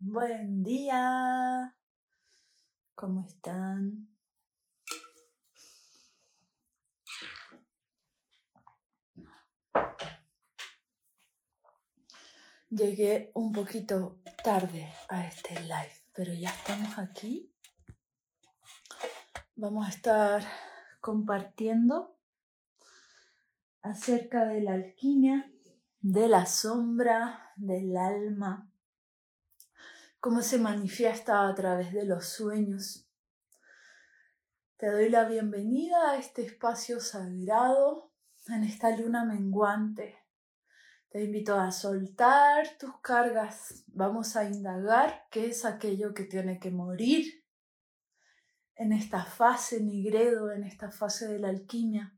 Buen día. ¿Cómo están? Llegué un poquito tarde a este live, pero ya estamos aquí. Vamos a estar compartiendo acerca de la alquimia, de la sombra, del alma, cómo se manifiesta a través de los sueños. Te doy la bienvenida a este espacio sagrado, en esta luna menguante. Te invito a soltar tus cargas. Vamos a indagar qué es aquello que tiene que morir en esta fase nigredo, en esta fase de la alquimia,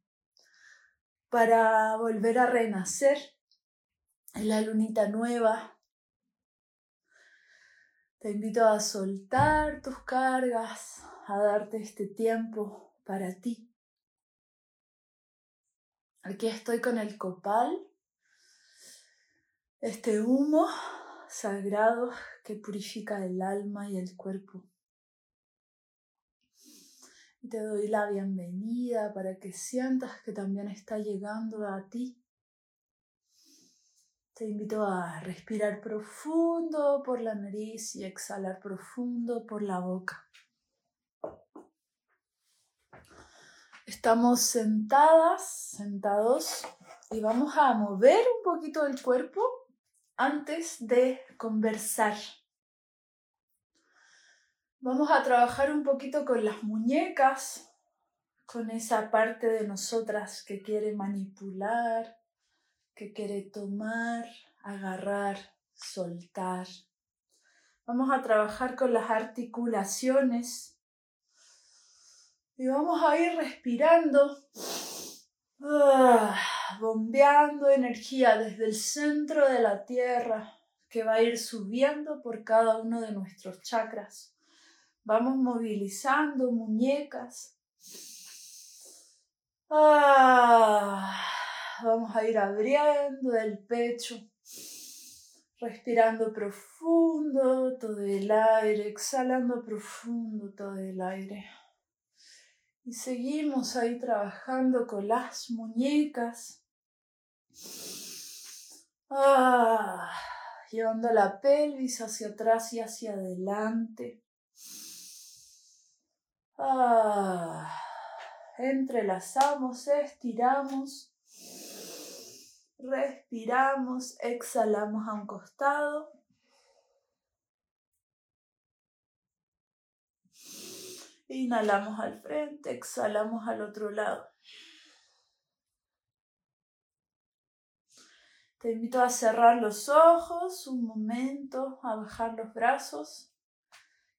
para volver a renacer en la lunita nueva. Te invito a soltar tus cargas, a darte este tiempo para ti. Aquí estoy con el copal, este humo sagrado que purifica el alma y el cuerpo. Te doy la bienvenida para que sientas que también está llegando a ti. Te invito a respirar profundo por la nariz y exhalar profundo por la boca. Estamos sentadas, sentados, y vamos a mover un poquito el cuerpo antes de conversar. Vamos a trabajar un poquito con las muñecas, con esa parte de nosotras que quiere manipular, que quiere tomar, agarrar, soltar. Vamos a trabajar con las articulaciones y vamos a ir respirando, ah, bombeando energía desde el centro de la tierra que va a ir subiendo por cada uno de nuestros chakras Vamos movilizando muñecas. Ah, vamos a ir abriendo el pecho, respirando profundo todo el aire, exhalando profundo todo el aire. Y seguimos ahí trabajando con las muñecas. Ah, llevando la pelvis hacia atrás y hacia adelante. Ah, entrelazamos, estiramos, respiramos, exhalamos a un costado. Inhalamos al frente, exhalamos al otro lado. Te invito a cerrar los ojos un momento, a bajar los brazos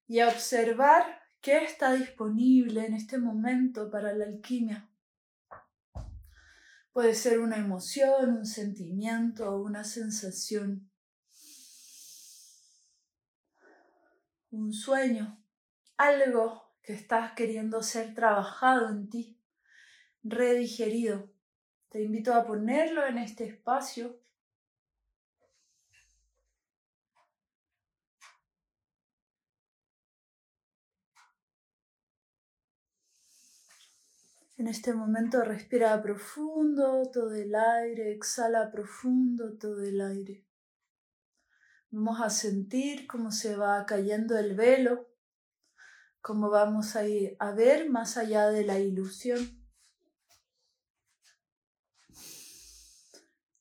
y a observar ¿Qué está disponible en este momento para la alquimia? Puede ser una emoción, un sentimiento una sensación. Un sueño, algo que estás queriendo ser trabajado en ti, redigerido. Te invito a ponerlo en este espacio En este momento respira profundo todo el aire, exhala profundo todo el aire. Vamos a sentir cómo se va cayendo el velo, cómo vamos a, ir a ver más allá de la ilusión.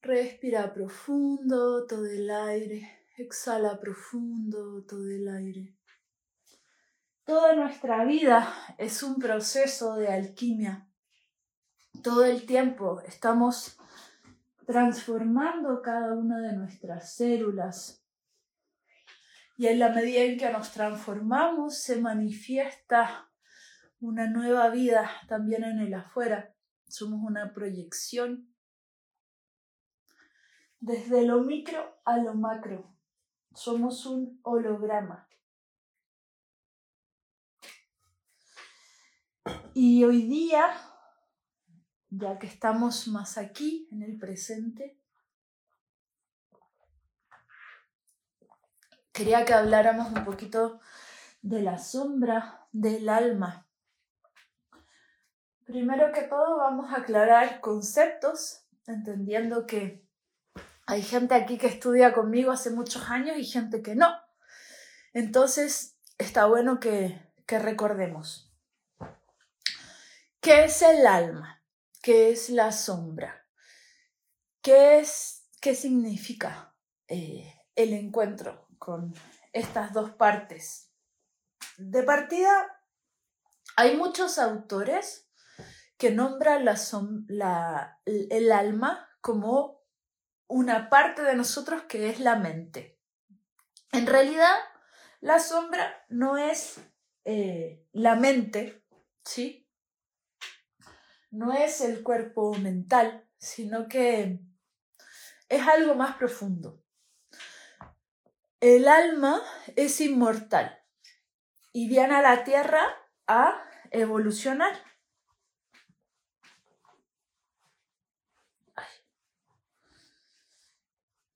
Respira profundo todo el aire, exhala profundo todo el aire. Toda nuestra vida es un proceso de alquimia todo el tiempo estamos transformando cada una de nuestras células. Y en la medida en que nos transformamos, se manifiesta una nueva vida también en el afuera. Somos una proyección desde lo micro a lo macro. Somos un holograma. Y hoy día ya que estamos más aquí en el presente, quería que habláramos un poquito de la sombra del alma. Primero que todo vamos a aclarar conceptos, entendiendo que hay gente aquí que estudia conmigo hace muchos años y gente que no. Entonces, está bueno que, que recordemos. ¿Qué es el alma? ¿Qué es la sombra? ¿Qué, es, qué significa eh, el encuentro con estas dos partes? De partida, hay muchos autores que nombran la, el alma como una parte de nosotros que es la mente. En realidad, la sombra no es eh, la mente, ¿sí? No es el cuerpo mental, sino que es algo más profundo. El alma es inmortal y viene a la tierra a evolucionar.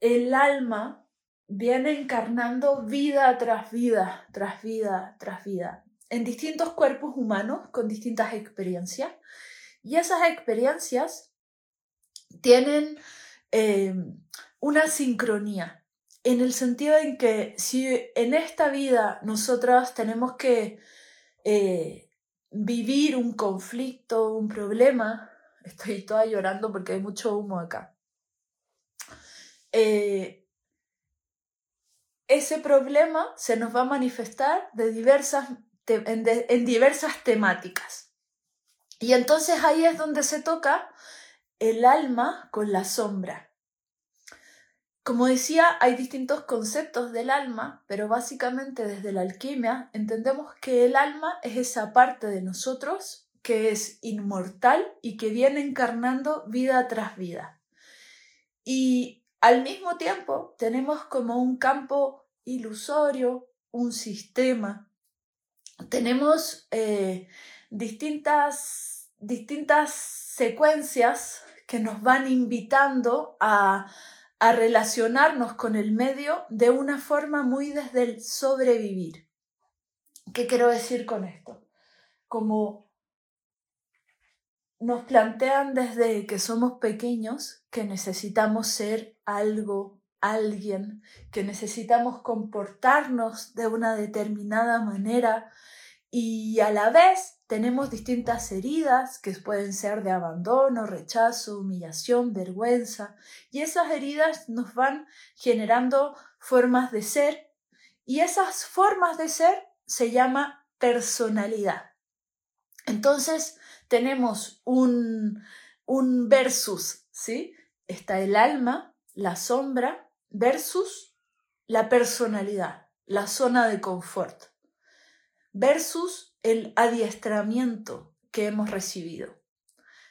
El alma viene encarnando vida tras vida, tras vida, tras vida, en distintos cuerpos humanos con distintas experiencias. Y esas experiencias tienen eh, una sincronía, en el sentido en que si en esta vida nosotros tenemos que eh, vivir un conflicto, un problema, estoy toda llorando porque hay mucho humo acá. Eh, ese problema se nos va a manifestar de diversas, en, diversas temáticas. Y entonces ahí es donde se toca el alma con la sombra. Como decía, hay distintos conceptos del alma, pero básicamente desde la alquimia entendemos que el alma es esa parte de nosotros que es inmortal y que viene encarnando vida tras vida. Y al mismo tiempo, tenemos como un campo ilusorio, un sistema. Tenemos eh, distintas, distintas secuencias que nos van invitando a, a relacionarnos con el medio de una forma muy desde el sobrevivir. ¿Qué quiero decir con esto? Como nos plantean desde que somos pequeños que necesitamos ser algo, alguien, que necesitamos comportarnos de una determinada manera y a la vez tenemos distintas heridas que pueden ser de abandono, rechazo, humillación, vergüenza y esas heridas nos van generando formas de ser y esas formas de ser se llama personalidad. Entonces, tenemos un, un versus, ¿sí? Está el alma, la sombra, versus la personalidad, la zona de confort, versus el adiestramiento que hemos recibido.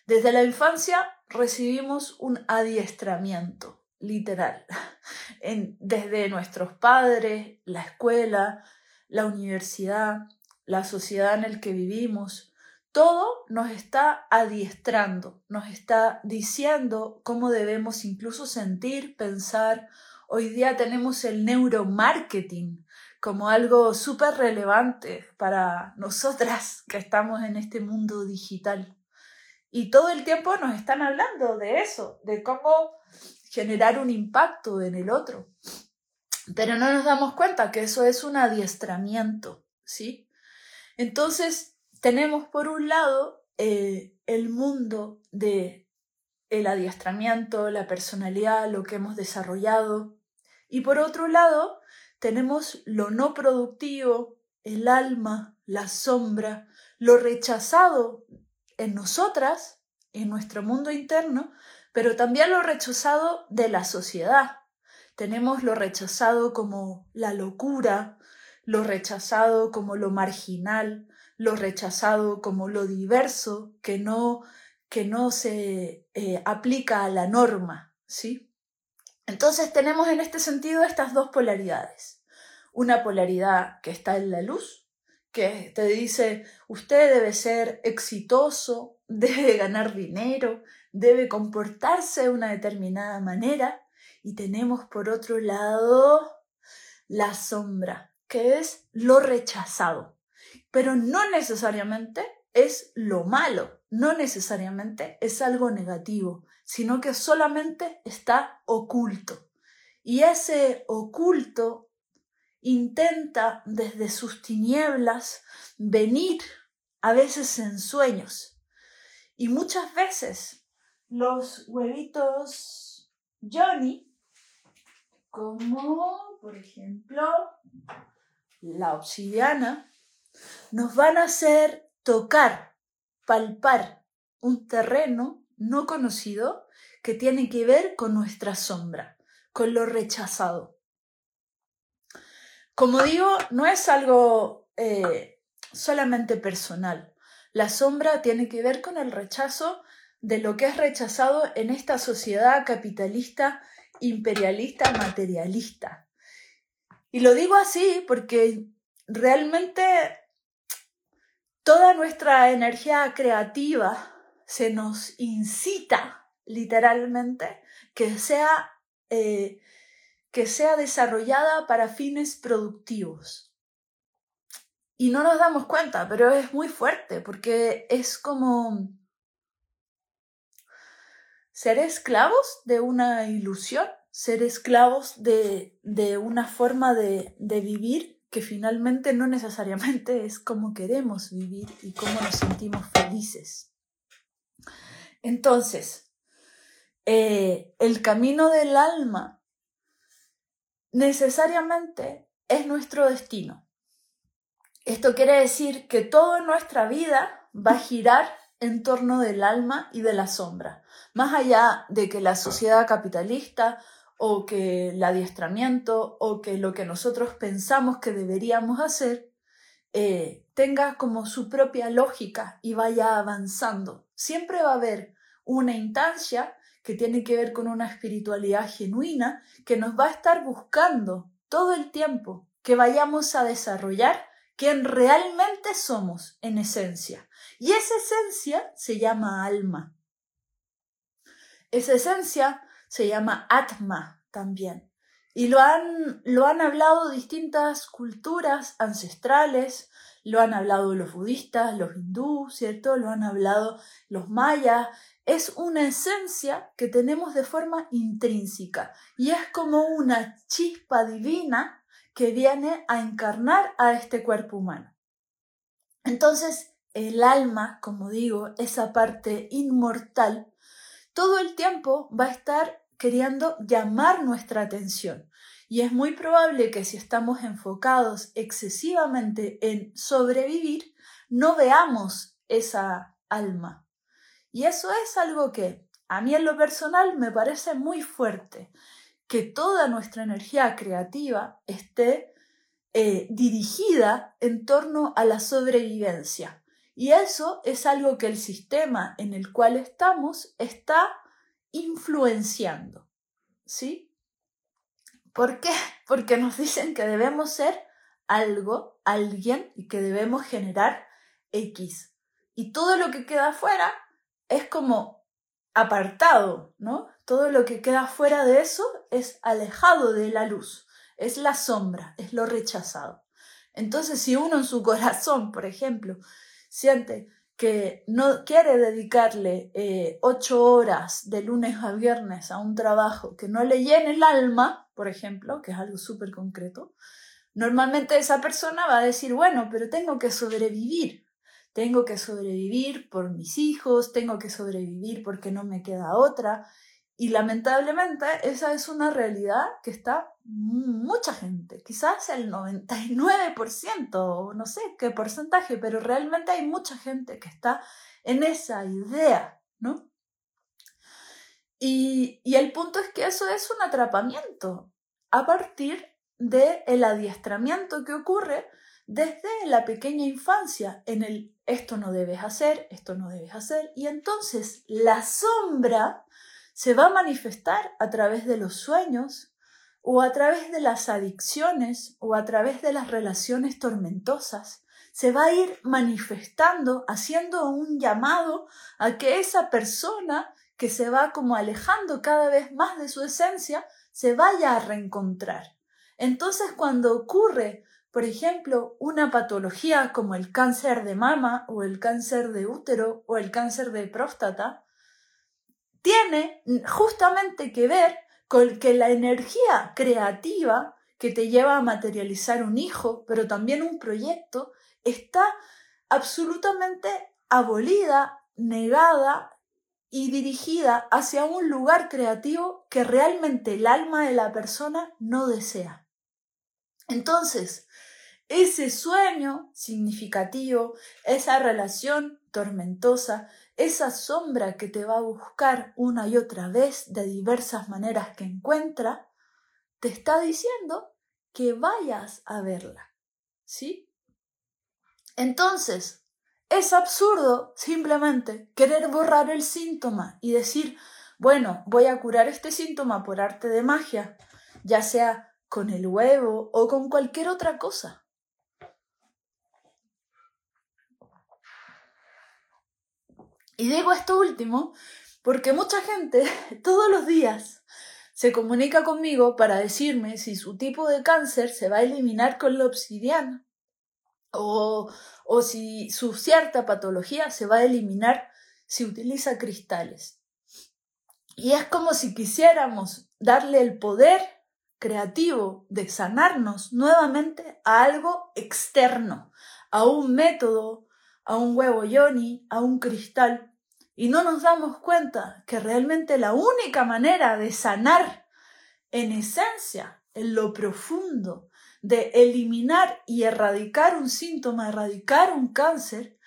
Desde la infancia recibimos un adiestramiento, literal, desde nuestros padres, la escuela, la universidad, la sociedad en la que vivimos, todo nos está adiestrando, nos está diciendo cómo debemos incluso sentir, pensar. Hoy día tenemos el neuromarketing como algo súper relevante para nosotras que estamos en este mundo digital. Y todo el tiempo nos están hablando de eso, de cómo generar un impacto en el otro. Pero no nos damos cuenta que eso es un adiestramiento, ¿sí? Entonces, tenemos por un lado eh, el mundo de el adiestramiento, la personalidad, lo que hemos desarrollado. Y por otro lado, tenemos lo no productivo, el alma, la sombra, lo rechazado en nosotras, en nuestro mundo interno, pero también lo rechazado de la sociedad. Tenemos lo rechazado como la locura, lo rechazado como lo marginal, lo rechazado como lo diverso que no, que no se eh, aplica a la norma, ¿sí? Entonces tenemos en este sentido estas dos polaridades. Una polaridad que está en la luz, que te dice, usted debe ser exitoso, debe ganar dinero, debe comportarse de una determinada manera. Y tenemos por otro lado la sombra, que es lo rechazado. Pero no necesariamente es lo malo, no necesariamente es algo negativo, sino que solamente está oculto. Y ese oculto intenta desde sus tinieblas venir a veces en sueños. Y muchas veces los huevitos Johnny, como por ejemplo la obsidiana, nos van a hacer tocar, palpar un terreno no conocido que tiene que ver con nuestra sombra, con lo rechazado. Como digo, no es algo eh, solamente personal. La sombra tiene que ver con el rechazo de lo que es rechazado en esta sociedad capitalista, imperialista, materialista. Y lo digo así porque realmente toda nuestra energía creativa se nos incita literalmente que sea eh, que sea desarrollada para fines productivos. Y no nos damos cuenta, pero es muy fuerte porque es como ser esclavos de una ilusión, ser esclavos de, de una forma de, de vivir que finalmente no necesariamente es como queremos vivir y cómo nos sentimos felices. Entonces, eh, el camino del alma necesariamente es nuestro destino. Esto quiere decir que toda nuestra vida va a girar en torno del alma y de la sombra, más allá de que la sociedad capitalista o que el adiestramiento o que lo que nosotros pensamos que deberíamos hacer eh, tenga como su propia lógica y vaya avanzando. Siempre va a haber una instancia que tiene que ver con una espiritualidad genuina que nos va a estar buscando todo el tiempo que vayamos a desarrollar quien realmente somos en esencia. Y esa esencia se llama alma. Esa esencia se llama atma también. Y lo han, lo han hablado distintas culturas ancestrales, lo han hablado los budistas, los hindúes, ¿cierto? Lo han hablado los mayas, es una esencia que tenemos de forma intrínseca y es como una chispa divina que viene a encarnar a este cuerpo humano. Entonces, el alma, como digo, esa parte inmortal, todo el tiempo va a estar queriendo llamar nuestra atención. Y es muy probable que si estamos enfocados excesivamente en sobrevivir, no veamos esa alma, y eso es algo que a mí en lo personal me parece muy fuerte, que toda nuestra energía creativa esté eh, dirigida en torno a la sobrevivencia. Y eso es algo que el sistema en el cual estamos está influenciando. ¿Sí? ¿Por qué? Porque nos dicen que debemos ser algo, alguien y que debemos generar X. Y todo lo que queda afuera es como apartado, ¿no? Todo lo que queda fuera de eso es alejado de la luz, es la sombra, es lo rechazado. Entonces, si uno en su corazón, por ejemplo, siente que no quiere dedicarle eh, ocho horas de lunes a viernes a un trabajo que no le llene el alma, por ejemplo, que es algo súper concreto, normalmente esa persona va a decir, bueno, pero tengo que sobrevivir, tengo que sobrevivir por mis hijos, tengo que sobrevivir porque no me queda otra. Y lamentablemente esa es una realidad que está mucha gente, quizás el 99%, no sé qué porcentaje, pero realmente hay mucha gente que está en esa idea, ¿no? Y, y el punto es que eso es un atrapamiento a partir del el adiestramiento que ocurre desde la pequeña infancia en el esto no debes hacer, esto no debes hacer, y entonces la sombra se va a manifestar a través de los sueños o a través de las adicciones o a través de las relaciones tormentosas. Se va a ir manifestando, haciendo un llamado a que esa persona que se va como alejando cada vez más de su esencia, se vaya a reencontrar. Entonces cuando ocurre, por ejemplo, una patología como el cáncer de mama o el cáncer de útero o el cáncer de próstata, tiene justamente que ver con que la energía creativa que te lleva a materializar un hijo, pero también un proyecto, está absolutamente abolida, negada y dirigida hacia un lugar creativo que realmente el alma de la persona no desea. Entonces, ese sueño significativo, esa relación tormentosa, esa sombra que te va a buscar una y otra vez de diversas maneras que encuentra, te está diciendo que vayas a verla. ¿Sí? Entonces, es absurdo simplemente querer borrar el síntoma y decir, bueno, voy a curar este síntoma por arte de magia, ya sea con el huevo o con cualquier otra cosa. Y digo esto último porque mucha gente todos los días se comunica conmigo para decirme si su tipo de cáncer se va a eliminar con la obsidiana o, o si su cierta patología se va a eliminar si utiliza cristales. Y es como si quisiéramos darle el poder creativo de sanarnos nuevamente a algo externo, a un método, a un huevo yoni, a un cristal. Y no nos damos cuenta que realmente la única manera de sanar en esencia, en lo profundo, de eliminar y erradicar un síntoma, erradicar un cáncer,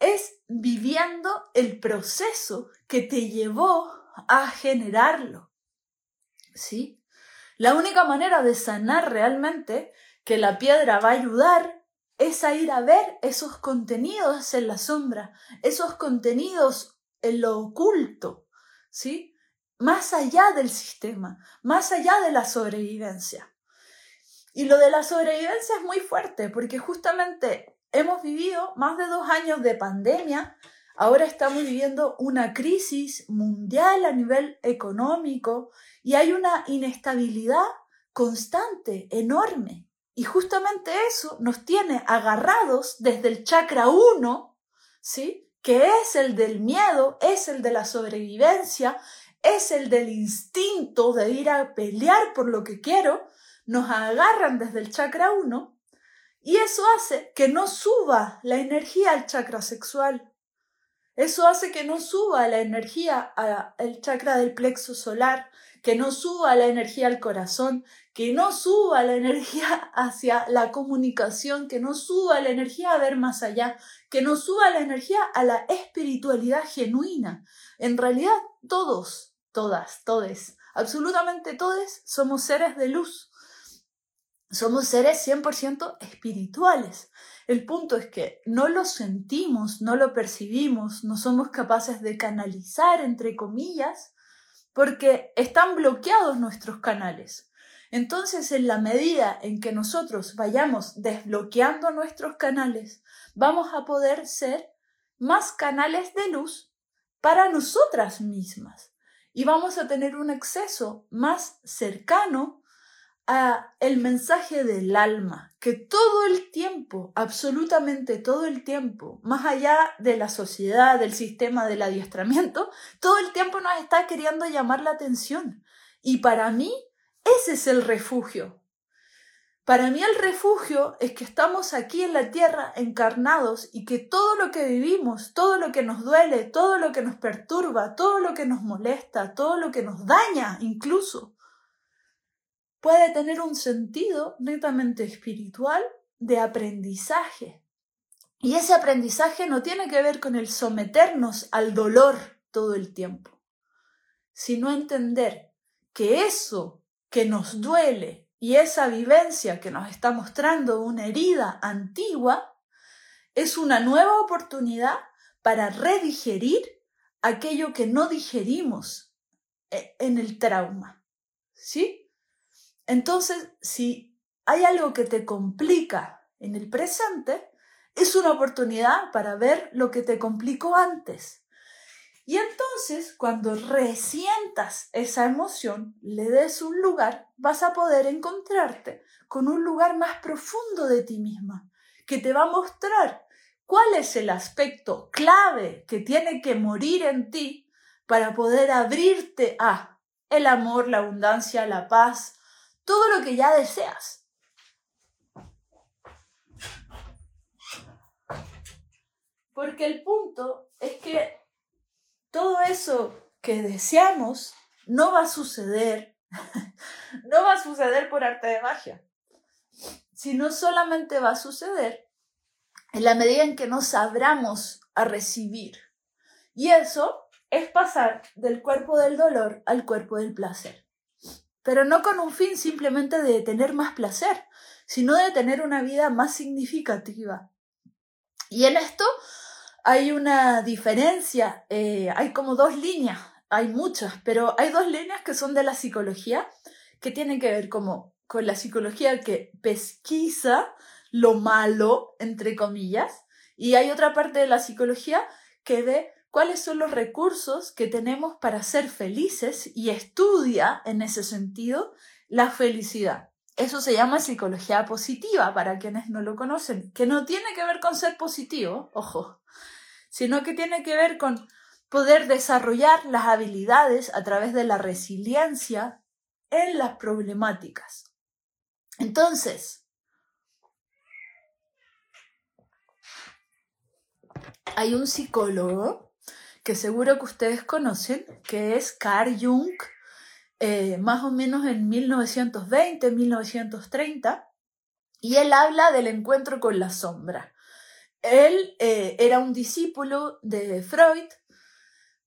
es viviendo el proceso que te llevó a generarlo. ¿Sí? La única manera de sanar realmente que la piedra va a ayudar es a ir a ver esos contenidos en la sombra, esos contenidos en lo oculto, ¿sí? Más allá del sistema, más allá de la sobrevivencia. Y lo de la sobrevivencia es muy fuerte porque justamente hemos vivido más de dos años de pandemia, ahora estamos viviendo una crisis mundial a nivel económico y hay una inestabilidad constante, enorme. Y justamente eso nos tiene agarrados desde el chakra 1, ¿sí? Que es el del miedo, es el de la sobrevivencia, es el del instinto de ir a pelear por lo que quiero, nos agarran desde el chakra 1 y eso hace que no suba la energía al chakra sexual. Eso hace que no suba la energía al chakra del plexo solar, que no suba la energía al corazón, que no suba la energía hacia la comunicación, que no suba la energía a ver más allá, que no suba la energía a la espiritualidad genuina. En realidad, todos, todas, todes, absolutamente todos somos seres de luz. Somos seres 100% espirituales. El punto es que no lo sentimos, no lo percibimos, no somos capaces de canalizar, entre comillas, porque están bloqueados nuestros canales. Entonces, en la medida en que nosotros vayamos desbloqueando nuestros canales, vamos a poder ser más canales de luz para nosotras mismas y vamos a tener un acceso más cercano a el mensaje del alma, que todo el tiempo, absolutamente todo el tiempo, más allá de la sociedad, del sistema del adiestramiento, todo el tiempo nos está queriendo llamar la atención. Y para mí, ese es el refugio. Para mí el refugio es que estamos aquí en la tierra encarnados y que todo lo que vivimos, todo lo que nos duele, todo lo que nos perturba, todo lo que nos molesta, todo lo que nos daña incluso, puede tener un sentido netamente espiritual de aprendizaje. Y ese aprendizaje no tiene que ver con el someternos al dolor todo el tiempo, sino entender que eso que nos duele y esa vivencia que nos está mostrando una herida antigua es una nueva oportunidad para redigerir aquello que no digerimos eh, en el trauma. ¿Sí? Entonces, si hay algo que te complica en el presente, es una oportunidad para ver lo que te complicó antes. Y entonces, cuando resientas esa emoción, le des un lugar, vas a poder encontrarte con un lugar más profundo de ti misma, que te va a mostrar cuál es el aspecto clave que tiene que morir en ti para poder abrirte a el amor, la abundancia, la paz, todo lo que ya deseas. Porque el punto es que todo eso que deseamos no va a suceder, no va a suceder por arte de magia, sino solamente va a suceder en la medida en que nos abramos a recibir. Y eso es pasar del cuerpo del dolor al cuerpo del placer. Pero no con un fin simplemente de tener más placer, sino de tener una vida más significativa. Y en esto hay una diferencia, eh, hay como dos líneas, hay muchas, pero hay dos líneas que son de la psicología, que tienen que ver como con la psicología que pesquisa lo malo, entre comillas, y hay otra parte de la psicología que ve cuáles son los recursos que tenemos para ser felices y estudia en ese sentido la felicidad. Eso se llama psicología positiva para quienes no lo conocen, que no tiene que ver con ser positivo, ojo, sino que tiene que ver con poder desarrollar las habilidades a través de la resiliencia en las problemáticas. Entonces, hay un psicólogo que seguro que ustedes conocen, que es Carl Jung, eh, más o menos en 1920, 1930, y él habla del encuentro con la sombra. Él eh, era un discípulo de Freud.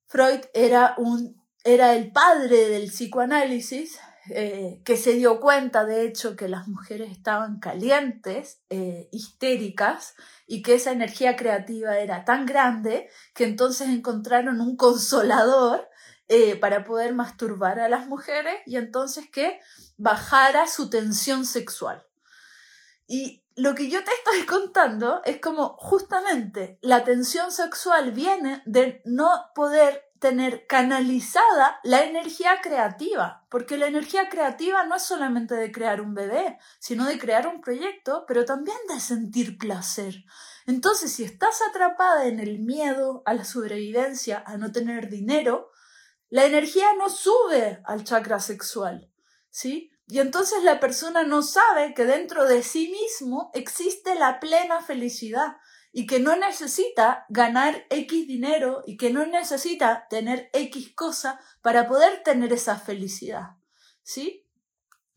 Freud era, un, era el padre del psicoanálisis, eh, que se dio cuenta, de hecho, que las mujeres estaban calientes, eh, histéricas, y que esa energía creativa era tan grande que entonces encontraron un consolador para poder masturbar a las mujeres y entonces que bajara su tensión sexual. Y lo que yo te estoy contando es como justamente la tensión sexual viene de no poder tener canalizada la energía creativa, porque la energía creativa no es solamente de crear un bebé, sino de crear un proyecto, pero también de sentir placer. Entonces, si estás atrapada en el miedo a la sobrevivencia, a no tener dinero, la energía no sube al chakra sexual, ¿sí? Y entonces la persona no sabe que dentro de sí mismo existe la plena felicidad y que no necesita ganar X dinero y que no necesita tener X cosa para poder tener esa felicidad. ¿Sí?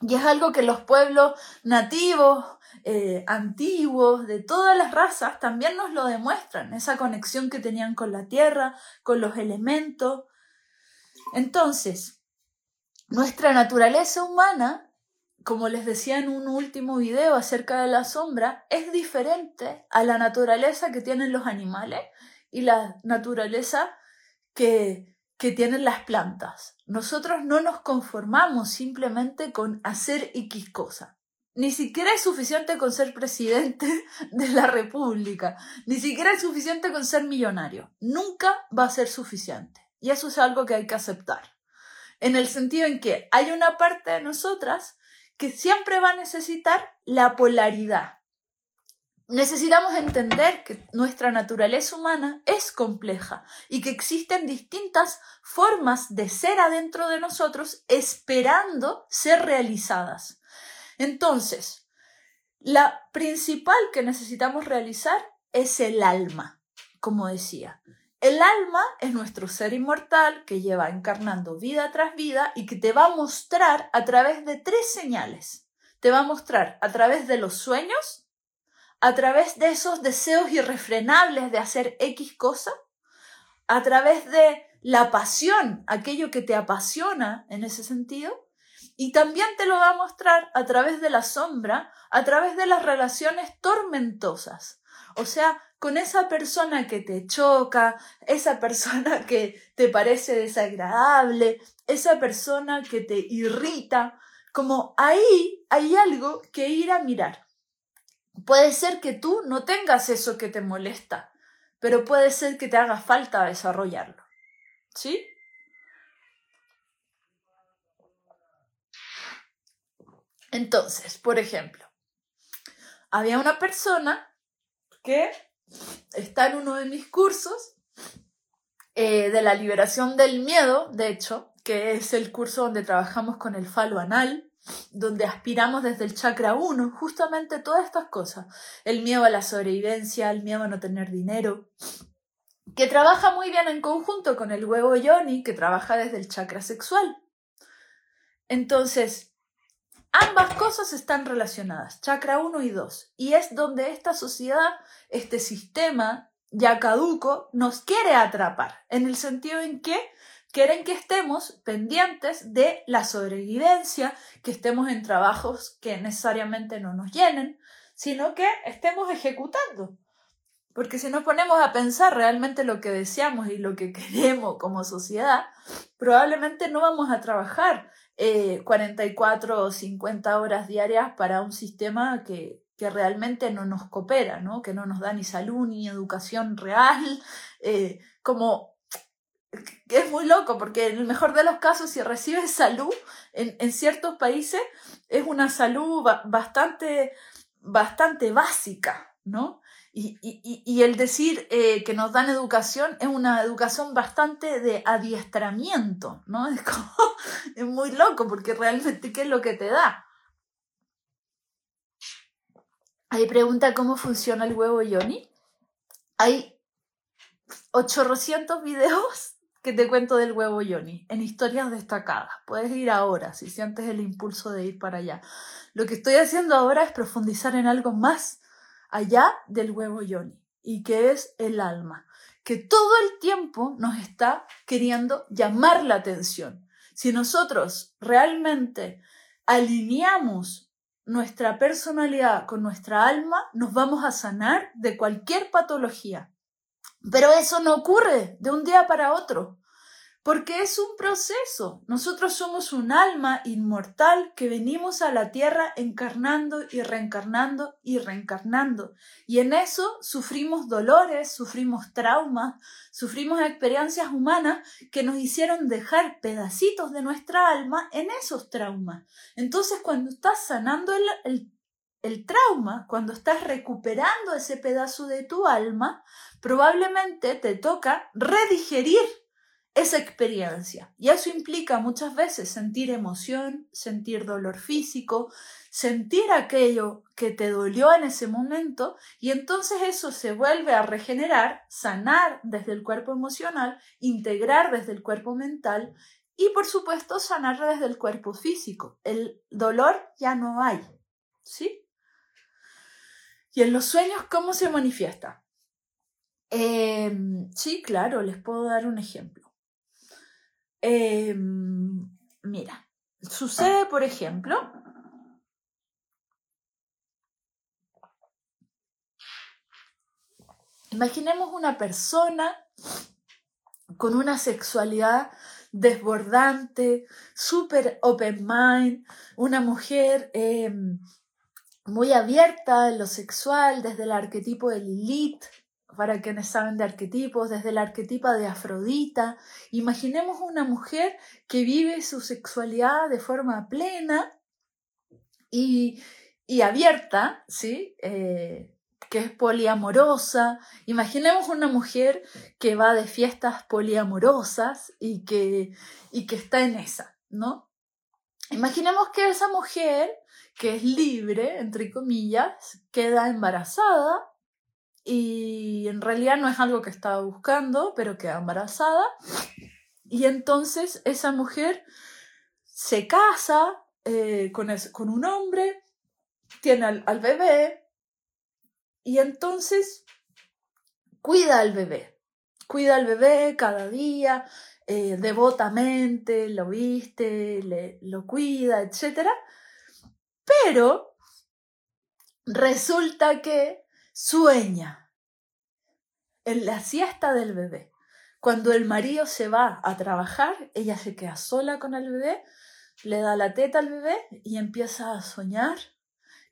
Y es algo que los pueblos nativos, eh, antiguos, de todas las razas, también nos lo demuestran, esa conexión que tenían con la tierra, con los elementos. Entonces, nuestra naturaleza humana, como les decía en un último video acerca de la sombra, es diferente a la naturaleza que tienen los animales y la naturaleza que, que tienen las plantas. Nosotros no nos conformamos simplemente con hacer X cosa. Ni siquiera es suficiente con ser presidente de la República, ni siquiera es suficiente con ser millonario. Nunca va a ser suficiente. Y eso es algo que hay que aceptar en el sentido en que hay una parte de nosotras que siempre va a necesitar la polaridad. Necesitamos entender que nuestra naturaleza humana es compleja y que existen distintas formas de ser adentro de nosotros esperando ser realizadas. Entonces, la principal que necesitamos realizar es el alma, como decía. El alma es nuestro ser inmortal que lleva encarnando vida tras vida y que te va a mostrar a través de tres señales. Te va a mostrar a través de los sueños, a través de esos deseos irrefrenables de hacer X cosa, a través de la pasión, aquello que te apasiona en ese sentido, y también te lo va a mostrar a través de la sombra, a través de las relaciones tormentosas. O sea, con esa persona que te choca, esa persona que te parece desagradable, esa persona que te irrita, como ahí hay algo que ir a mirar. Puede ser que tú no tengas eso que te molesta, pero puede ser que te haga falta desarrollarlo. ¿Sí? Entonces, por ejemplo, había una persona que está en uno de mis cursos eh, de la liberación del miedo, de hecho, que es el curso donde trabajamos con el falo anal, donde aspiramos desde el chakra 1, justamente todas estas cosas. El miedo a la sobrevivencia, el miedo a no tener dinero, que trabaja muy bien en conjunto con el huevo yoni, que trabaja desde el chakra sexual. Entonces, ambas cosas están relacionadas, chakra 1 y 2, y es donde esta sociedad, este sistema ya caduco, nos quiere atrapar, en el sentido en que quieren que estemos pendientes de la sobrevivencia, que estemos en trabajos que necesariamente no nos llenen, sino que estemos ejecutando. Porque si nos ponemos a pensar realmente lo que deseamos y lo que queremos como sociedad, probablemente no vamos a trabajar 44 eh, o 50 horas diarias para un sistema que, realmente no nos coopera, ¿no? que no nos da ni salud ni educación real, eh, como es muy loco porque en el mejor de los casos si recibes salud en, en ciertos países es una salud bastante, bastante básica, ¿no? Y, y, y el decir eh, que nos dan educación es una educación bastante de adiestramiento, ¿no? Es, como, es muy loco porque realmente ¿qué es lo que te da? Ahí pregunta cómo funciona el huevo Yoni. Hay 800 videos que te cuento del huevo Yoni en historias destacadas. Puedes ir ahora si sientes el impulso de ir para allá. Lo que estoy haciendo ahora es profundizar en algo más allá del huevo Yoni y que es el alma, que todo el tiempo nos está queriendo llamar la atención. Si nosotros realmente alineamos nuestra personalidad con nuestra alma, nos vamos a sanar de cualquier patología. Pero eso no ocurre de un día para otro. Porque es un proceso. Nosotros somos un alma inmortal que venimos a la tierra encarnando y reencarnando y reencarnando. Y en eso sufrimos dolores, sufrimos traumas, sufrimos experiencias humanas que nos hicieron dejar pedacitos de nuestra alma en esos traumas. Entonces cuando estás sanando el, el trauma, cuando estás recuperando ese pedazo de tu alma, probablemente te toca redigerir esa experiencia. Y eso implica muchas veces sentir emoción, sentir dolor físico, sentir aquello que te dolió en ese momento y entonces eso se vuelve a regenerar, sanar desde el cuerpo emocional, integrar desde el cuerpo mental y por supuesto sanar desde el cuerpo físico. El dolor ya no hay. ¿Sí? Y en los sueños, ¿cómo se manifiesta? Em, sí, claro, les puedo dar un ejemplo. Em, mira, sucede, por ejemplo, imaginemos una persona con una sexualidad desbordante, súper open mind, una mujer em, muy abierta en lo sexual, desde el arquetipo de Lilith, para quienes saben de arquetipos, desde el arquetipo de Afrodita. Imaginemos una mujer que vive su sexualidad de forma plena y, abierta, ¿sí? Eh, que es poliamorosa. Imaginemos una mujer que va de fiestas poliamorosas y que, y que está en esa, ¿no? Imaginemos que esa mujer, que es libre, entre comillas, queda embarazada y en realidad no es algo que estaba buscando, pero queda embarazada. Y entonces esa mujer se casa eh, con, con, un hombre, tiene al, bebé y entonces cuida al bebé. Cuida al bebé cada día, eh, devotamente, lo viste, le, lo cuida, etc. Pero resulta que sueña en la siesta del bebé. Cuando el marido se va a trabajar, ella se queda sola con el bebé, le da la teta al bebé y empieza a soñar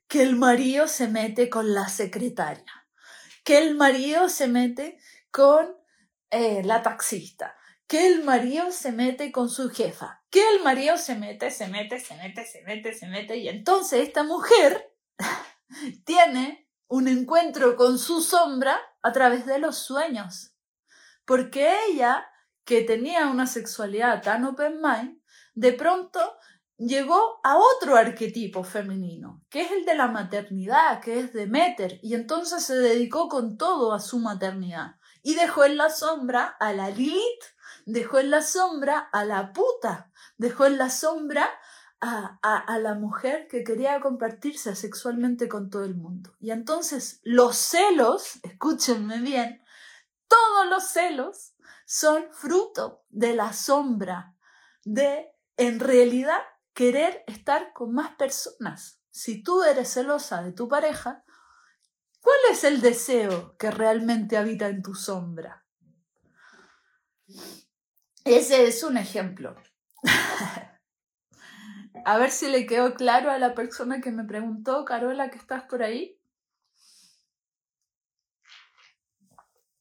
que el marido se mete con la secretaria, que el marido se mete con eh, la taxista, que el marido se mete con su jefa, que el marido se mete, se mete, se mete, se mete, se mete, y entonces esta mujer tiene un encuentro con su sombra a través de los sueños, porque ella, que tenía una sexualidad tan open mind, de pronto llegó a otro arquetipo femenino, que es el de la maternidad, que es Demeter, y entonces se dedicó con todo a su maternidad. Y dejó en la sombra a la Lilith, dejó en la sombra a la puta, dejó en la sombra a, a, la mujer que quería compartirse sexualmente con todo el mundo. Y entonces los celos, escúchenme bien, todos los celos son fruto de la sombra, de en realidad querer estar con más personas. Si tú eres celosa de tu pareja, ¿cuál es el deseo que realmente habita en tu sombra? Ese es un ejemplo. a ver si le quedó claro a la persona que me preguntó, Carola, que estás por ahí.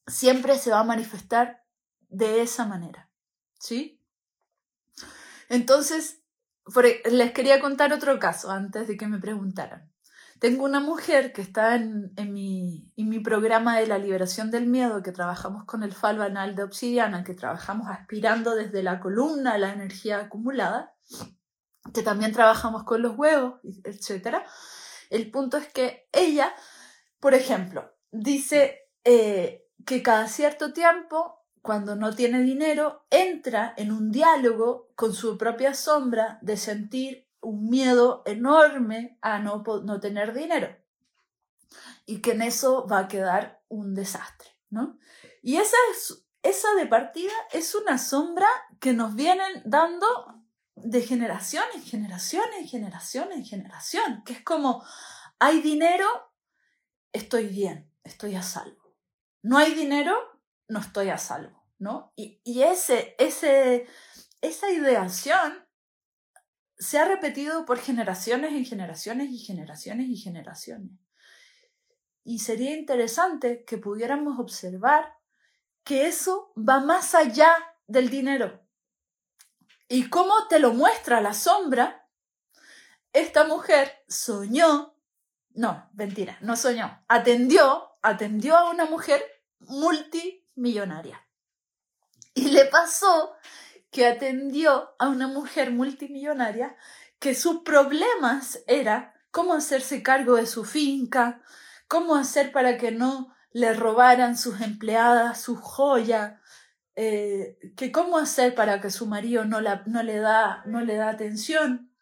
Siempre se va a manifestar de esa manera, ¿sí? Entonces, e, les quería contar otro caso antes de que me preguntaran. Tengo una mujer que está en, mi, programa de la liberación del miedo, que trabajamos con el falo anal de obsidiana, que trabajamos aspirando desde la columna la energía acumulada, que también trabajamos con los huevos, etc. El punto es que ella, por ejemplo, dice eh, que cada cierto tiempo cuando no tiene dinero, entra en un diálogo con su propia sombra de sentir un miedo enorme a no, no tener dinero. Y que en eso va a quedar un desastre, ¿no? Y esa, es, esa de partida es una sombra que nos vienen dando de generación en generación en generación en generación, que es como, hay dinero, estoy bien, estoy a salvo. No hay dinero, no estoy a salvo, ¿no? Y, ese, ese, esa ideación se ha repetido por generaciones y generaciones y generaciones y generaciones. Y sería interesante que pudiéramos observar que eso va más allá del dinero. Y cómo te lo muestra la sombra, esta mujer soñó, no, mentira, no soñó, atendió, atendió a una mujer multi millonaria. Y le pasó que atendió a una mujer multimillonaria que sus problemas era cómo hacerse cargo de su finca, cómo hacer para que no le robaran sus empleadas su joya, eh, que cómo hacer para que su marido no, la, no, le, da, no le da atención,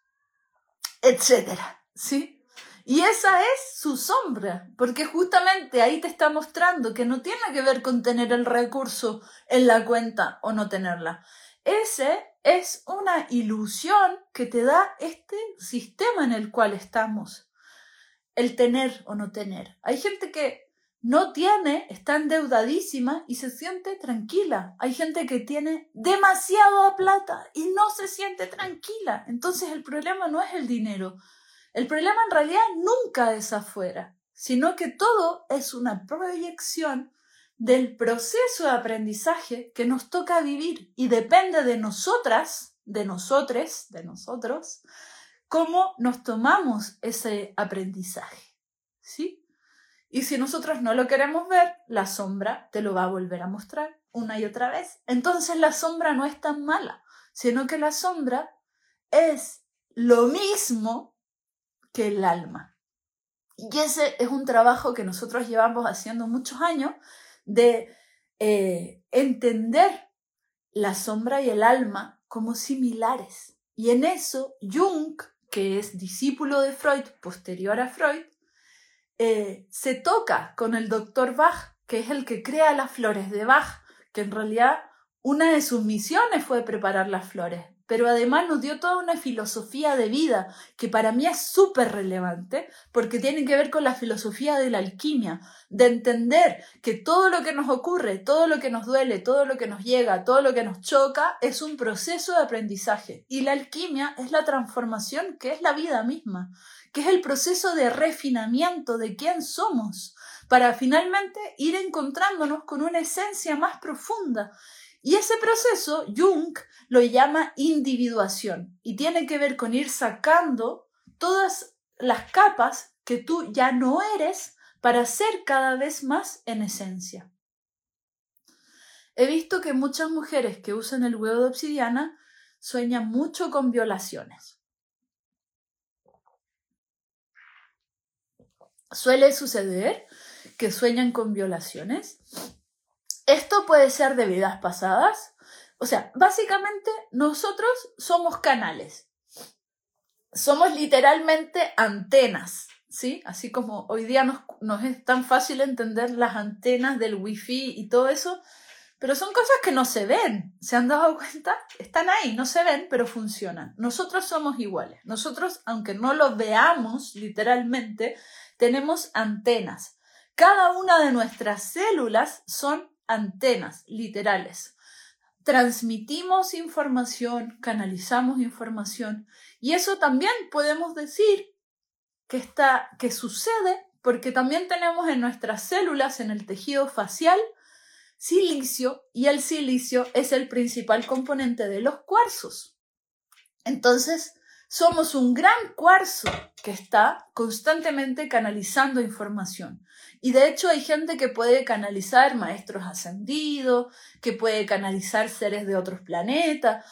etcétera, ¿sí? Y esa es su sombra, porque justamente ahí te está mostrando que no tiene que ver con tener el recurso en la cuenta o no tenerla. Ese es una ilusión que te da este sistema en el cual estamos. El tener o no tener. Hay gente que no tiene, está endeudadísima y se siente tranquila. Hay gente que tiene demasiada plata y no se siente tranquila. Entonces el problema no es el dinero, el problema en realidad nunca es afuera, sino que todo es una proyección del proceso de aprendizaje que nos toca vivir y depende de nosotras, de nosotres, de nosotros, cómo nos tomamos ese aprendizaje. ¿Sí? Y si nosotros no lo queremos ver, la sombra te lo va a volver a mostrar una y otra vez. Entonces la sombra no es tan mala, sino que la sombra es lo mismo que el alma. Y ese es un trabajo que nosotros llevamos haciendo muchos años de eh, entender la sombra y el alma como similares. Y en eso Jung, que es discípulo de Freud, posterior a Freud, eh, se toca con el doctor Bach, que es el que crea las flores de Bach, que en realidad una de sus misiones fue preparar las flores pero además nos dio toda una filosofía de vida que para mí es súper relevante porque tiene que ver con la filosofía de la alquimia, de entender que todo lo que nos ocurre, todo lo que nos duele, todo lo que nos llega, todo lo que nos choca es un proceso de aprendizaje. Y la alquimia es la transformación que es la vida misma, que es el proceso de refinamiento de quién somos para finalmente ir encontrándonos con una esencia más profunda Y ese proceso Jung lo llama individuación y tiene que ver con ir sacando todas las capas que tú ya no eres para ser cada vez más en esencia. He visto que muchas mujeres que usan el huevo de obsidiana sueñan mucho con violaciones. Suele suceder que sueñan con violaciones. Esto puede ser de vidas pasadas. O sea, básicamente nosotros somos canales. Somos literalmente antenas, ¿sí? Así como hoy día nos, nos es tan fácil entender las antenas del wifi y todo eso, pero son cosas que no se ven. ¿Se han dado cuenta? Están ahí, no se ven, pero funcionan. Nosotros somos iguales. Nosotros, aunque no lo veamos literalmente, tenemos antenas. Cada una de nuestras células son antenas literales. Transmitimos información, canalizamos información y eso también podemos decir que está que sucede porque también tenemos en nuestras células en el tejido facial silicio y el silicio es el principal componente de los cuarzos. Entonces, somos un gran cuarzo que está constantemente canalizando información. Y de hecho hay gente que puede canalizar maestros ascendidos, que puede canalizar seres de otros planetas.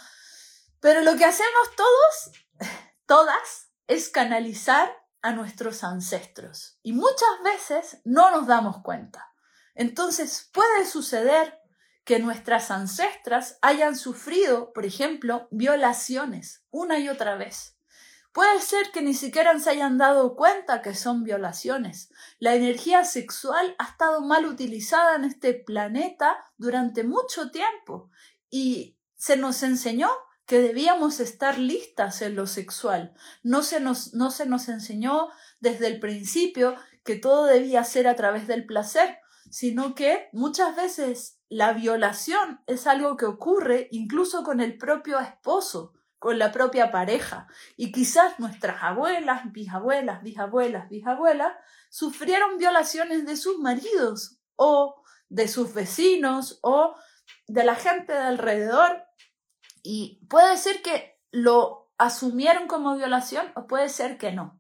Pero lo que hacemos todos, todas, es canalizar a nuestros ancestros. Y muchas veces no nos damos cuenta. Entonces puede suceder que nuestras ancestras hayan sufrido, por ejemplo, violaciones una y otra vez. Puede ser que ni siquiera se hayan dado cuenta que son violaciones. La energía sexual ha estado mal utilizada en este planeta durante mucho tiempo y se nos enseñó que debíamos estar listas en lo sexual. No se nos, no se nos enseñó desde el principio que todo debía ser a través del placer sino que muchas veces la violación es algo que ocurre incluso con el propio esposo, con la propia pareja. Y quizás nuestras abuelas, bisabuelas, bisabuelas, bisabuelas sufrieron violaciones de sus maridos o de sus vecinos o de la gente de alrededor. Y puede ser que lo asumieron como violación o puede ser que no.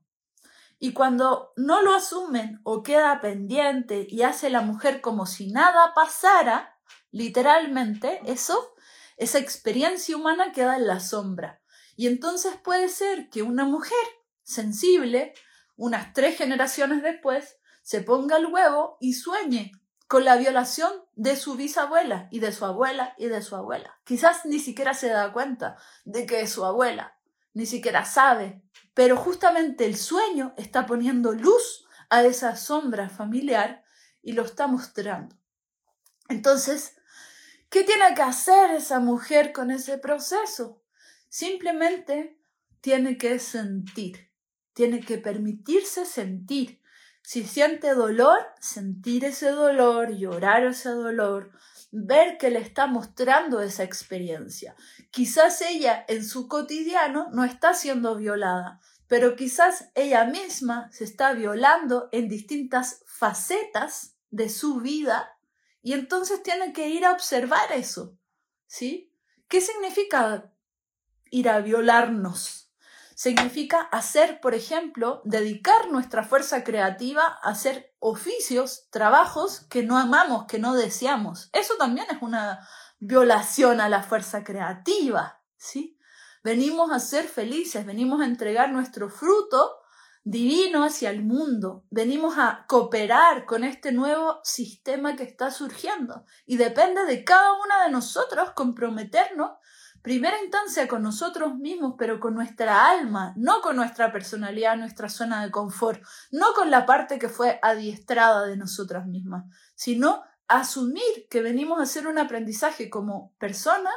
Y cuando no lo asumen o queda pendiente y hace la mujer como si nada pasara, literalmente, eso, esa experiencia humana queda en la sombra. Y entonces puede ser que una mujer sensible, unas tres generaciones después, se ponga el huevo y sueñe con la violación de su bisabuela y de su abuela y de su abuela. Quizás ni siquiera se da cuenta de que es su abuela, ni siquiera sabe pero justamente el sueño está poniendo luz a esa sombra familiar y lo está mostrando. Entonces, ¿qué tiene que hacer esa mujer con ese proceso? Simplemente tiene que sentir, tiene que permitirse sentir. Si siente dolor, sentir ese dolor, llorar ese dolor, ver que le está mostrando esa experiencia. Quizás ella en su cotidiano no está siendo violada, pero quizás ella misma se está violando en distintas facetas de su vida y entonces tiene que ir a observar eso. ¿Sí? ¿Qué significa ir a violarnos? Significa hacer, por ejemplo, dedicar nuestra fuerza creativa a hacer oficios, trabajos que no amamos, que no deseamos. Eso también es una violación a la fuerza creativa, ¿sí? Venimos a ser felices, venimos a entregar nuestro fruto divino hacia el mundo. Venimos a cooperar con este nuevo sistema que está surgiendo. Y depende de cada una de nosotros comprometernos, primera instancia con nosotros mismos, pero con nuestra alma, no con nuestra personalidad, nuestra zona de confort, no con la parte que fue adiestrada de nosotras mismas, sino asumir que venimos a hacer un aprendizaje como persona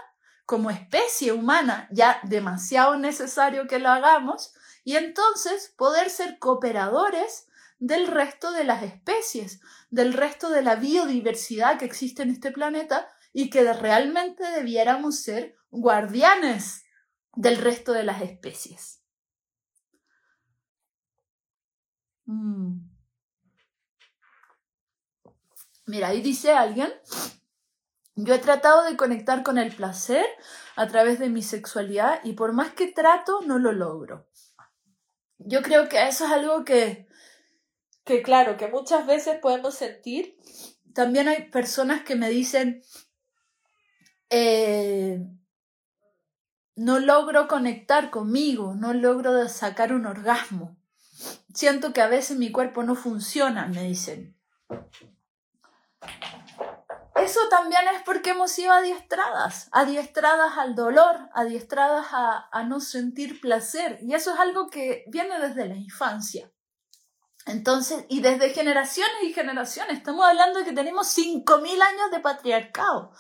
como especie humana ya demasiado necesario que lo hagamos y entonces poder ser cooperadores del resto de las especies, del resto de la biodiversidad que existe en este planeta y que realmente debiéramos ser guardianes del resto de las especies. Mm. Mira, ahí dice alguien Yo he tratado de conectar con el placer a través de mi sexualidad y por más que trato, no lo logro. Yo creo que eso es algo que, que claro, que muchas veces podemos sentir. También hay personas que me dicen, eh, no logro conectar conmigo, no logro sacar un orgasmo. Siento que a veces mi cuerpo no funciona, me dicen. Eso también es porque hemos sido adiestradas, adiestradas al dolor, adiestradas a, a no sentir placer. Y eso es algo que viene desde la infancia. Entonces, y desde generaciones y generaciones, estamos hablando de que tenemos 5.000 años de patriarcado.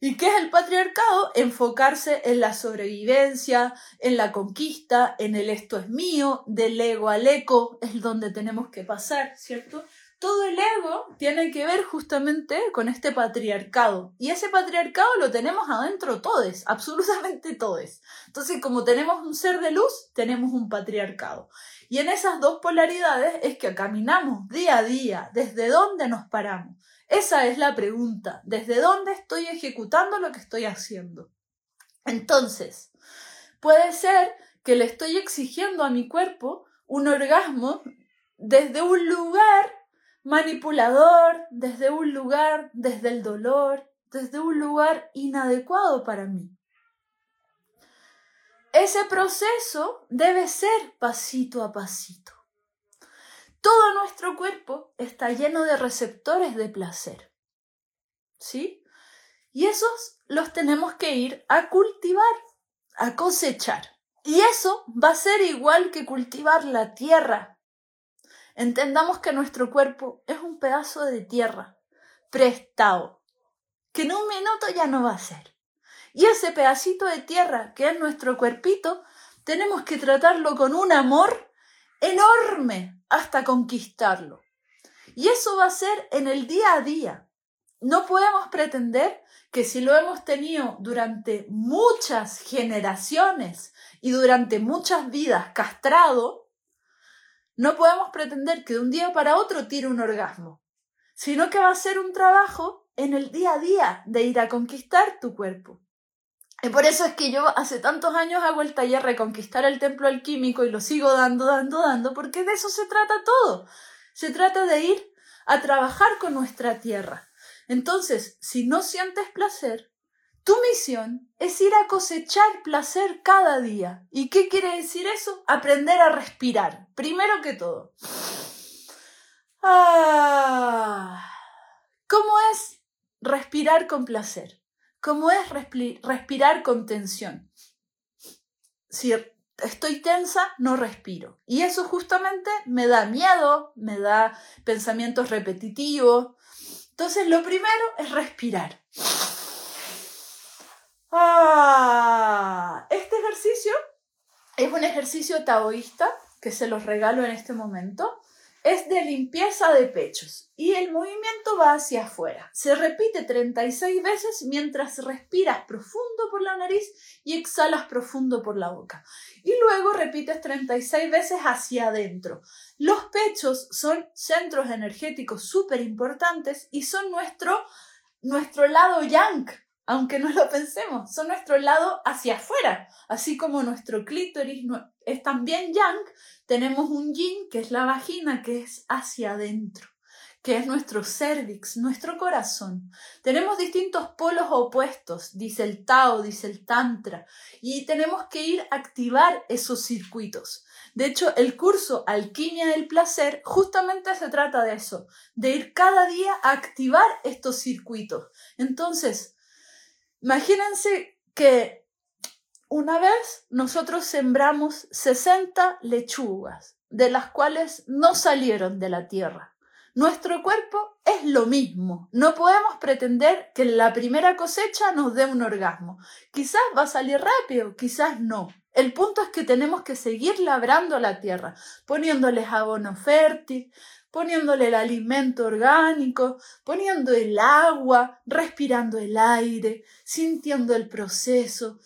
¿Y qué es el patriarcado? Enfocarse en la sobrevivencia, en la conquista, en el esto es mío, del ego al eco, es donde tenemos que pasar, ¿cierto? Todo el ego tiene que ver justamente con este patriarcado. Y ese patriarcado lo tenemos adentro todos, absolutamente todos. Entonces, como tenemos un ser de luz, tenemos un patriarcado. Y en esas dos polaridades es que caminamos día a día, desde dónde nos paramos. Esa es la pregunta. ¿Desde dónde estoy ejecutando lo que estoy haciendo? Entonces, puede ser que le estoy exigiendo a mi cuerpo un orgasmo desde un lugar manipulador, desde un lugar, desde el dolor, desde un lugar inadecuado para mí. Ese proceso debe ser pasito a pasito. Todo nuestro cuerpo está lleno de receptores de placer. ¿Sí? Y esos los tenemos que ir a cultivar, a cosechar. Y eso va a ser igual que cultivar la tierra. Entendamos que nuestro cuerpo es un pedazo de tierra prestado, que en un minuto ya no va a ser. Y ese pedacito de tierra que es nuestro cuerpito, tenemos que tratarlo con un amor enorme, hasta conquistarlo. Y eso va a ser en el día a día. No podemos pretender que si lo hemos tenido durante muchas generaciones y durante muchas vidas castrado, no podemos pretender que de un día para otro tire un orgasmo, sino que va a ser un trabajo en el día a día de ir a conquistar tu cuerpo. Y por eso es que yo hace tantos años hago el taller Reconquistar el Templo Alquímico y lo sigo dando, dando, dando, porque de eso se trata todo. Se trata de ir a trabajar con nuestra tierra. Entonces, si no sientes placer, tu misión es ir a cosechar placer cada día. ¿Y qué quiere decir eso? Aprender a respirar, primero que todo. Ah, ¿Cómo es respirar con placer? ¿Cómo es respirar con tensión. Si estoy tensa, no respiro. Y eso justamente me da miedo, me da pensamientos repetitivos. Entonces, lo primero es respirar. Ah, este ejercicio es un ejercicio taoísta que se los regalo en este momento es de limpieza de pechos y el movimiento va hacia afuera. Se repite 36 veces mientras respiras profundo por la nariz y exhalas profundo por la boca. Y luego repites 36 veces hacia adentro. Los pechos son centros energéticos súper importantes y son nuestro, nuestro lado yang, aunque no lo pensemos, son nuestro lado hacia afuera, así como nuestro clítoris es también yang, tenemos un yin, que es la vagina, que es hacia adentro, que es nuestro cervix, nuestro corazón. Tenemos distintos polos opuestos, dice el Tao, dice el Tantra, y tenemos que ir a activar esos circuitos. De hecho, el curso Alquimia del Placer justamente se trata de eso, de ir cada día a activar estos circuitos. Entonces, Imagínense que una vez nosotros sembramos 60 lechugas, de las cuales no salieron de la tierra. Nuestro cuerpo es lo mismo. No podemos pretender que la primera cosecha nos dé un orgasmo. Quizás va a salir rápido, quizás no. El punto es que tenemos que seguir labrando la tierra, poniéndoles abono fértil, poniéndole el alimento orgánico, poniendo el agua, respirando el aire, sintiendo el proceso.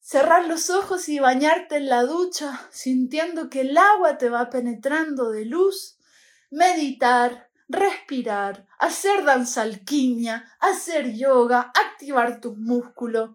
Cerrar los ojos y bañarte en la ducha, sintiendo que el agua te va penetrando de luz. Meditar, respirar, hacer danza alquimia, hacer yoga, activar tus músculos.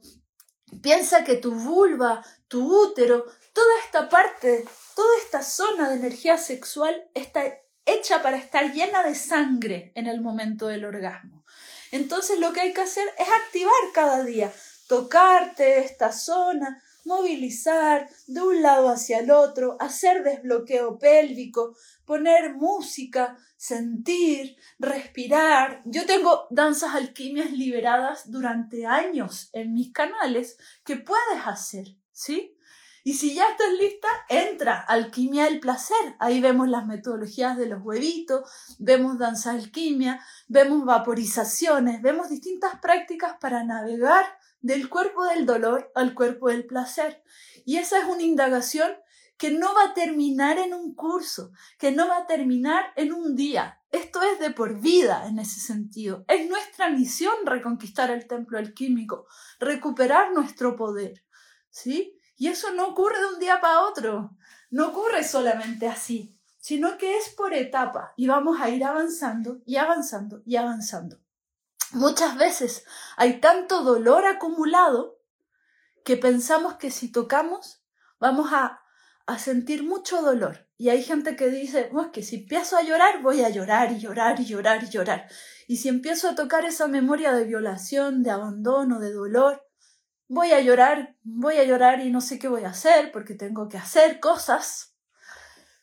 Piensa que tu vulva, tu útero, toda esta parte, toda esta zona de energía sexual está hecha para estar llena de sangre en el momento del orgasmo. Entonces lo que hay que hacer es activar cada día, tocarte esta zona, movilizar de un lado hacia el otro, hacer desbloqueo pélvico, poner música, sentir, respirar. Yo tengo danzas alquimias liberadas durante años en mis canales que puedes hacer, ¿sí? Y si ya estás lista, entra Alquimia del Placer. Ahí vemos las metodologías de los huevitos, vemos danza alquimia, vemos vaporizaciones, vemos distintas prácticas para navegar del cuerpo del dolor al cuerpo del placer. Y esa es una indagación que no va a terminar en un curso, que no va a terminar en un día. Esto es de por vida en ese sentido. Es nuestra misión reconquistar el templo alquímico, recuperar nuestro poder. ¿Sí? Y eso no ocurre de un día para otro, no ocurre solamente así, sino que es por etapa y vamos a ir avanzando y avanzando y avanzando. Muchas veces hay tanto dolor acumulado que pensamos que si tocamos vamos a, a sentir mucho dolor. Y hay gente que dice, no, es que si empiezo a llorar, voy a llorar y llorar y llorar y llorar. Y si empiezo a tocar esa memoria de violación, de abandono, de dolor, voy a llorar, voy a llorar y no sé qué voy a hacer porque tengo que hacer cosas.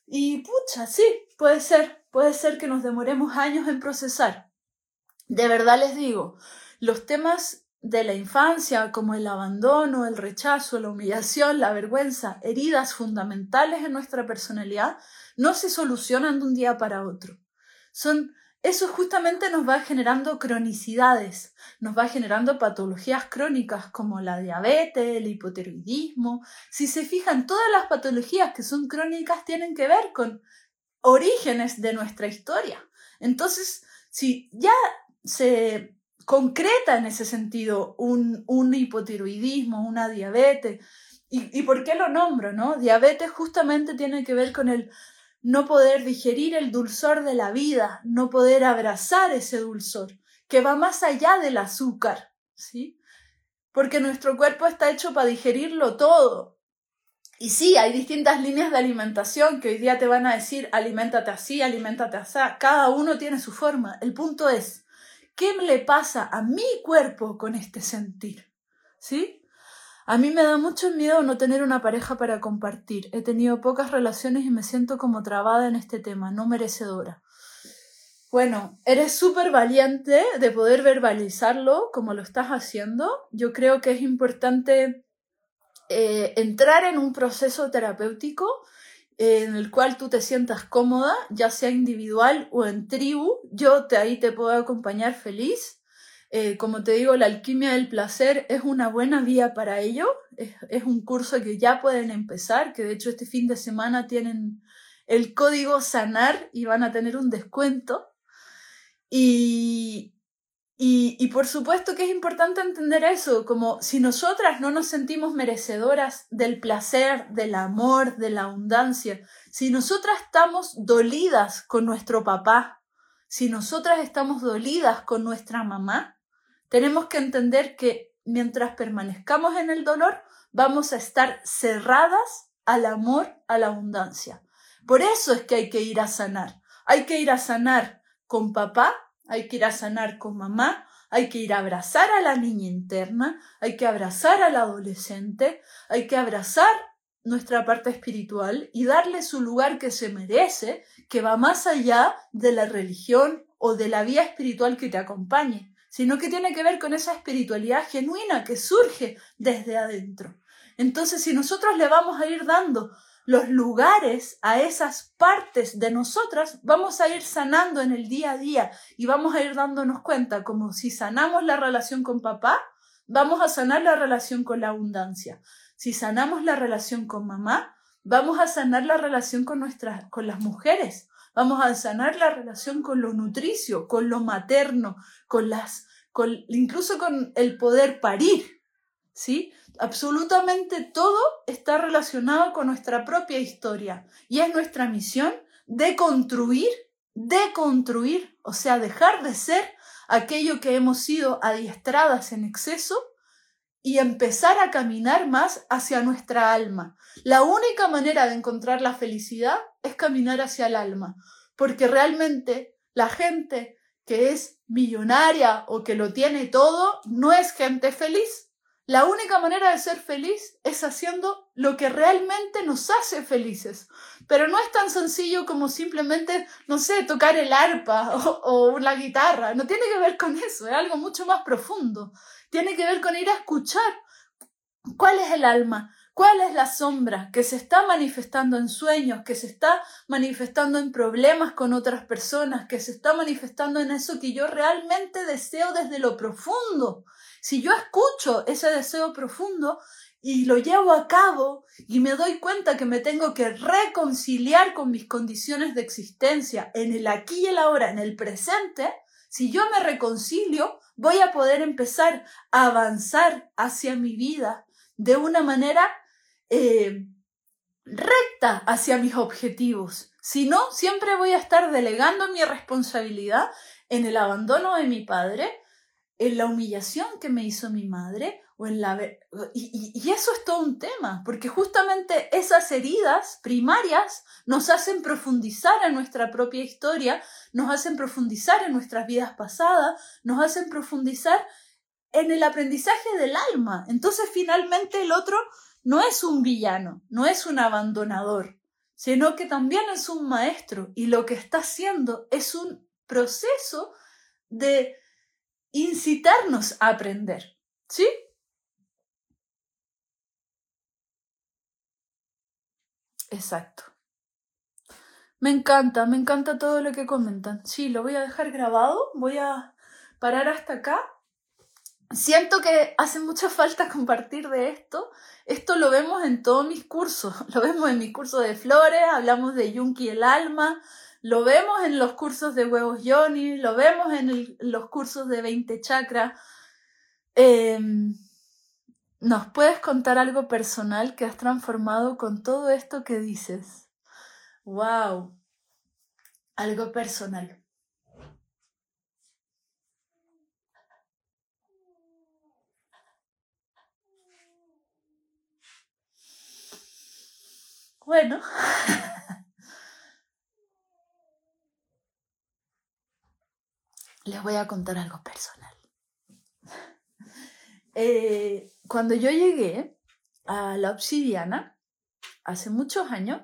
Y pucha, sí, puede ser, puede ser que nos demoremos años en procesar. De verdad les digo, los temas de la infancia, como el abandono, el rechazo, la humillación, la vergüenza, heridas fundamentales en nuestra personalidad, no se solucionan de un día para otro. Son eso justamente nos va generando cronicidades, nos va generando patologías crónicas como la diabetes, el hipotiroidismo. Si se fijan, todas las patologías que son crónicas tienen que ver con orígenes de nuestra historia. Entonces, si ya se concreta en ese sentido un, un hipotiroidismo, una diabetes, ¿y, ¿y por qué lo nombro? no? Diabetes justamente tiene que ver con el no poder digerir el dulzor de la vida, no poder abrazar ese dulzor, que va más allá del azúcar, ¿sí? Porque nuestro cuerpo está hecho para digerirlo todo. Y sí, hay distintas líneas de alimentación que hoy día te van a decir, aliméntate así, aliméntate así, cada uno tiene su forma. El punto es, ¿qué le pasa a mi cuerpo con este sentir? ¿Sí? A mí me da mucho miedo no tener una pareja para compartir. He tenido pocas relaciones y me siento como trabada en este tema, no merecedora. Bueno, eres súper valiente de poder verbalizarlo como lo estás haciendo. Yo creo que es importante eh, entrar en un proceso terapéutico eh, en el cual tú te sientas cómoda, ya sea individual o en tribu. Yo te, ahí te puedo acompañar feliz. Eh, como te digo, la alquimia del placer es una buena vía para ello. Es, un curso que ya pueden empezar, que de hecho este fin de semana tienen el código sanar y van a tener un descuento. Y, y, y, por supuesto que es importante entender eso, como si nosotras no nos sentimos merecedoras del placer, del amor, de la abundancia, si nosotras estamos dolidas con nuestro papá, si nosotras estamos dolidas con nuestra mamá, tenemos que entender que mientras permanezcamos en el dolor, vamos a estar cerradas al amor, a la abundancia. Por eso es que hay que ir a sanar. Hay que ir a sanar con papá, hay que ir a sanar con mamá, hay que ir a abrazar a la niña interna, hay que abrazar al adolescente, hay que abrazar nuestra parte espiritual y darle su lugar que se merece, que va más allá de la religión o de la vía espiritual que te acompañe sino que tiene que ver con esa espiritualidad genuina que surge desde adentro. Entonces, si nosotros le vamos a ir dando los lugares a esas partes de nosotras, vamos a ir sanando en el día a día y vamos a ir dándonos cuenta, como si sanamos la relación con papá, vamos a sanar la relación con la abundancia. Si sanamos la relación con mamá, vamos a sanar la relación con nuestras, con las mujeres. Vamos a sanar la relación con lo nutricio, con lo materno, con las, con, incluso con el poder parir. ¿Sí? Absolutamente todo está relacionado con nuestra propia historia y es nuestra misión de construir deconstruir, o sea, dejar de ser aquello que hemos sido adiestradas en exceso y empezar a caminar más hacia nuestra alma. La única manera de encontrar la felicidad es caminar hacia el alma, porque realmente la gente que es millonaria o que lo tiene todo no es gente feliz. La única manera de ser feliz es haciendo lo que realmente nos hace felices. Pero no es tan sencillo como simplemente, no sé, tocar el arpa o, o la guitarra. No tiene que ver con eso, es algo mucho más profundo. Tiene que ver con ir a escuchar cuál es el alma, ¿Cuál es la sombra que se está manifestando en sueños, que se está manifestando en problemas con otras personas, que se está manifestando en eso que yo realmente deseo desde lo profundo? Si yo escucho ese deseo profundo y lo llevo a cabo y me doy cuenta que me tengo que reconciliar con mis condiciones de existencia en el aquí y el ahora, en el presente, si yo me reconcilio, voy a poder empezar a avanzar hacia mi vida de una manera eh, recta hacia mis objetivos. Si no, siempre voy a estar delegando mi responsabilidad en el abandono de mi padre, en la humillación que me hizo mi madre, o en la... Y, y, eso es todo un tema, porque justamente esas heridas primarias nos hacen profundizar en nuestra propia historia, nos hacen profundizar en nuestras vidas pasadas, nos hacen profundizar en el aprendizaje del alma. Entonces finalmente el otro no es un villano, no es un abandonador, sino que también es un maestro y lo que está haciendo es un proceso de incitarnos a aprender. ¿Sí? Exacto. Me encanta, me encanta todo lo que comentan. Sí, lo voy a dejar grabado, voy a parar hasta acá siento que hace mucha falta compartir de esto. Esto lo vemos en todos mis cursos. Lo vemos en mi curso de flores, hablamos de Yunki el alma, lo vemos en los cursos de huevos Yoni, lo vemos en los cursos de 20 chakras. Em, ¿Nos puedes contar algo personal que has transformado con todo esto que dices? ¡Wow! Algo personal. Bueno. Les voy a contar algo personal. Eh, cuando yo llegué a la obsidiana, hace muchos años,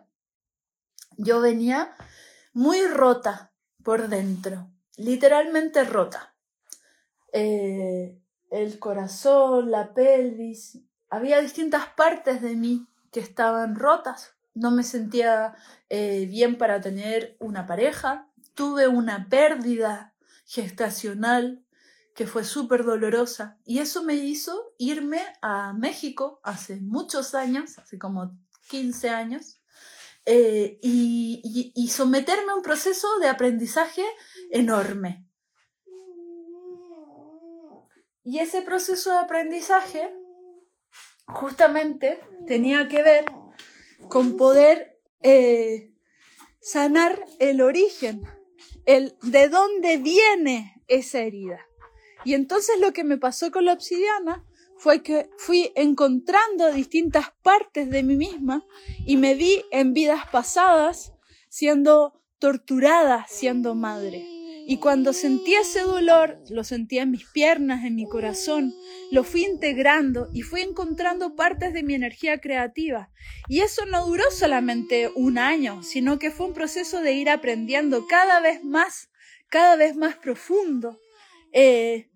yo venía muy rota por dentro, literalmente rota. Eh, el corazón, la pelvis, había distintas partes de mí que estaban rotas no me sentía eh, bien para tener una pareja, tuve una pérdida gestacional que fue súper dolorosa y eso me hizo irme a México hace muchos años, hace como 15 años, eh, y, y someterme a un proceso de aprendizaje enorme. Y ese proceso de aprendizaje justamente tenía que ver con poder eh, sanar el origen, el de dónde viene esa herida. Y entonces lo que me pasó con la obsidiana fue que fui encontrando distintas partes de mí misma y me vi en vidas pasadas siendo torturada siendo madre. Y cuando sentí ese dolor, lo sentía en mis piernas, en mi corazón, lo fui integrando y fui encontrando partes de mi energía creativa. Y eso no duró solamente un año, sino que fue un proceso de ir aprendiendo cada vez más, cada vez más profundo, eh,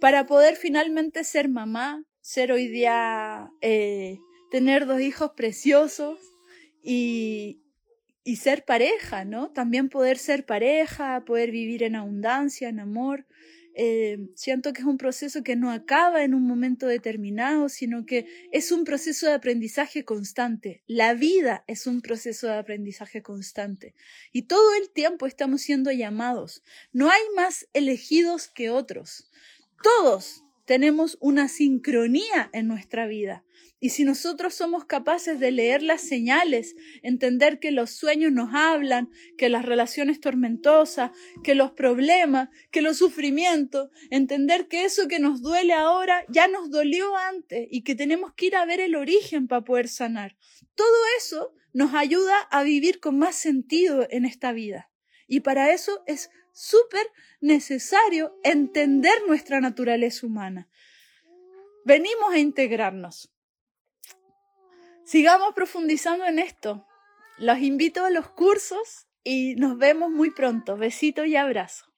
para poder finalmente ser mamá, ser hoy día, eh, tener dos hijos preciosos y, y ser pareja, ¿no? También poder ser pareja, poder vivir en abundancia, en amor. Eh, siento que es un proceso que no acaba en un momento determinado, sino que es un proceso de aprendizaje constante. La vida es un proceso de aprendizaje constante. Y todo el tiempo estamos siendo llamados. No hay más elegidos que otros. Todos tenemos una sincronía en nuestra vida. Y si nosotros somos capaces de leer las señales, entender que los sueños nos hablan, que las relaciones tormentosas, que los problemas, que los sufrimientos, entender que eso que nos duele ahora ya nos dolió antes y que tenemos que ir a ver el origen para poder sanar. Todo eso nos ayuda a vivir con más sentido en esta vida. Y para eso es súper necesario entender nuestra naturaleza humana. Venimos a integrarnos. Sigamos profundizando en esto. Los invito a los cursos y nos vemos muy pronto. Besito y abrazo.